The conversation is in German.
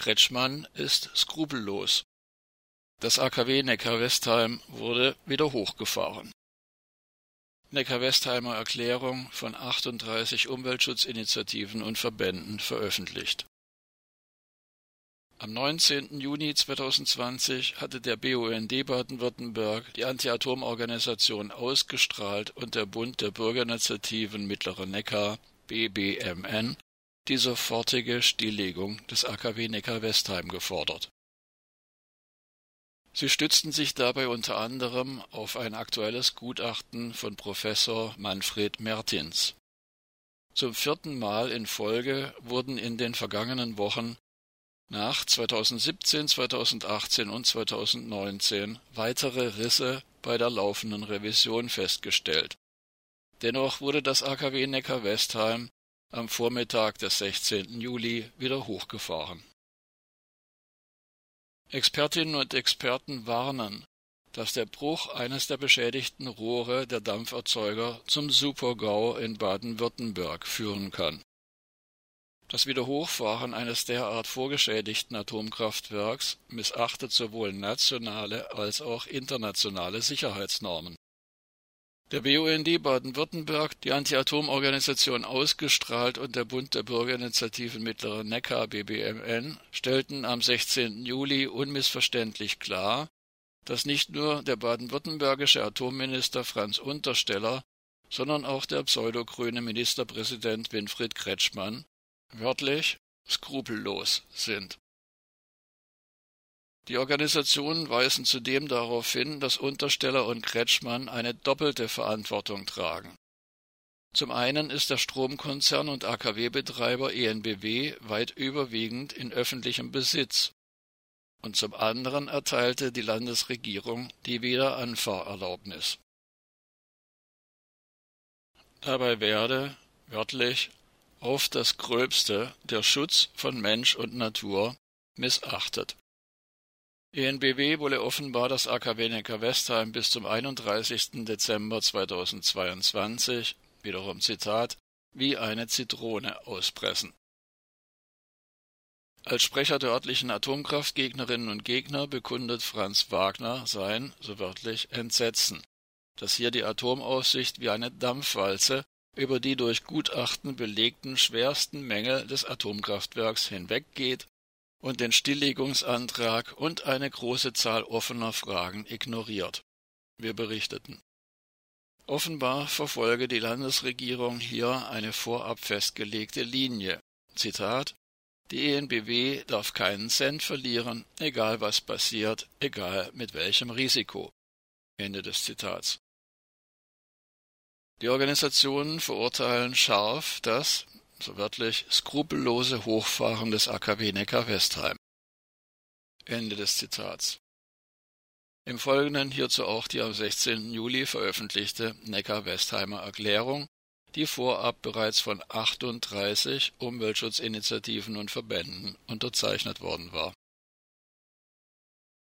Kretschmann ist skrupellos. Das AKW Neckar-Westheim wurde wieder hochgefahren. Neckar-Westheimer Erklärung von 38 Umweltschutzinitiativen und Verbänden veröffentlicht. Am 19. Juni 2020 hatte der BUND Baden-Württemberg die Anti-Atom-Organisation ausgestrahlt und der Bund der Bürgerinitiativen Mittlerer Neckar BBMN die sofortige Stilllegung des AKW Neckar-Westheim gefordert. Sie stützten sich dabei unter anderem auf ein aktuelles Gutachten von Professor Manfred Mertins. Zum vierten Mal in Folge wurden in den vergangenen Wochen nach 2017, 2018 und 2019 weitere Risse bei der laufenden Revision festgestellt. Dennoch wurde das AKW Neckar-Westheim am Vormittag des 16. Juli wieder hochgefahren. Expertinnen und Experten warnen, dass der Bruch eines der beschädigten Rohre der Dampferzeuger zum Supergau in Baden-Württemberg führen kann das Wiederhochfahren eines derart vorgeschädigten Atomkraftwerks missachtet sowohl nationale als auch internationale Sicherheitsnormen. Der BUND Baden-Württemberg, die Anti-Atom-Organisation Ausgestrahlt und der Bund der Bürgerinitiativen Mittlerer Neckar BBMN stellten am 16. Juli unmissverständlich klar, dass nicht nur der baden-württembergische Atomminister Franz Untersteller, sondern auch der pseudogrüne Ministerpräsident Winfried Kretschmann wörtlich skrupellos sind. Die Organisationen weisen zudem darauf hin, dass Untersteller und Kretschmann eine doppelte Verantwortung tragen. Zum einen ist der Stromkonzern und AKW-Betreiber ENBW weit überwiegend in öffentlichem Besitz, und zum anderen erteilte die Landesregierung die Wiederanfahrerlaubnis. Dabei werde, wörtlich, auf das Gröbste der Schutz von Mensch und Natur missachtet. ENBW wolle offenbar das AKW Neckar-Westheim bis zum 31. Dezember 2022, wiederum Zitat, wie eine Zitrone auspressen. Als Sprecher der örtlichen Atomkraftgegnerinnen und Gegner bekundet Franz Wagner sein, so wörtlich, Entsetzen, dass hier die Atomaussicht wie eine Dampfwalze über die durch Gutachten belegten schwersten Mängel des Atomkraftwerks hinweggeht und den Stilllegungsantrag und eine große Zahl offener Fragen ignoriert. Wir berichteten. Offenbar verfolge die Landesregierung hier eine vorab festgelegte Linie. Zitat Die ENBW darf keinen Cent verlieren, egal was passiert, egal mit welchem Risiko. Ende des Zitats. Die Organisationen verurteilen scharf das, so wörtlich, skrupellose Hochfahren des AKW Neckar-Westheim. Ende des Zitats. Im Folgenden hierzu auch die am 16. Juli veröffentlichte Neckar-Westheimer Erklärung, die vorab bereits von 38 Umweltschutzinitiativen und Verbänden unterzeichnet worden war